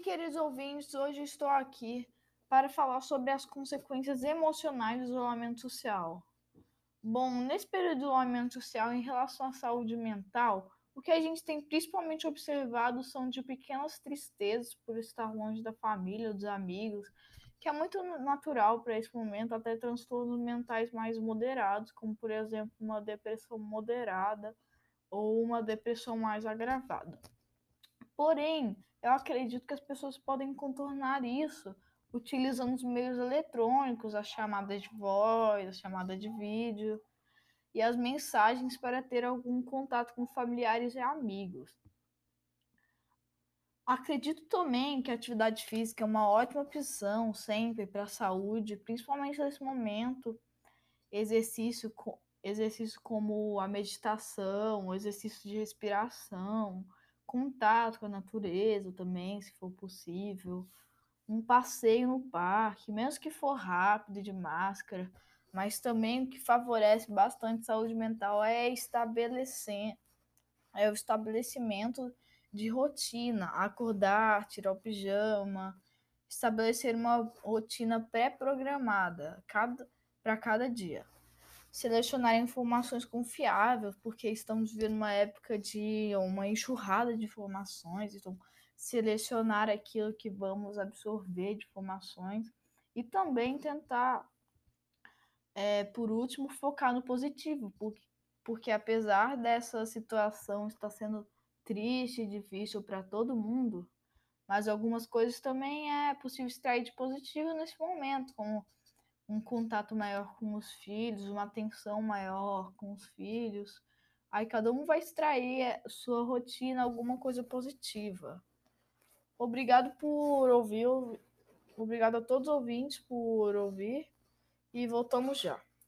queridos ouvintes, hoje estou aqui para falar sobre as consequências emocionais do isolamento social. Bom, nesse período de isolamento social, em relação à saúde mental, o que a gente tem principalmente observado são de pequenas tristezas por estar longe da família, dos amigos, que é muito natural para esse momento, até transtornos mentais mais moderados, como por exemplo uma depressão moderada ou uma depressão mais agravada. Porém, eu acredito que as pessoas podem contornar isso utilizando os meios eletrônicos, as chamadas de voz, a chamada de vídeo e as mensagens para ter algum contato com familiares e amigos. Acredito também que a atividade física é uma ótima opção sempre para a saúde, principalmente nesse momento. Exercício, exercício como a meditação, exercício de respiração, contato com a natureza também, se for possível, um passeio no parque, mesmo que for rápido de máscara, mas também o que favorece bastante saúde mental é estabelecer é o estabelecimento de rotina, acordar, tirar o pijama, estabelecer uma rotina pré-programada para cada dia selecionar informações confiáveis, porque estamos vivendo uma época de uma enxurrada de informações, então selecionar aquilo que vamos absorver de informações e também tentar, é, por último, focar no positivo, porque, porque apesar dessa situação estar sendo triste e difícil para todo mundo, mas algumas coisas também é possível extrair de positivo nesse momento, como um contato maior com os filhos, uma atenção maior com os filhos. Aí cada um vai extrair eh, sua rotina alguma coisa positiva. Obrigado por ouvir, obrigado a todos os ouvintes por ouvir e voltamos já.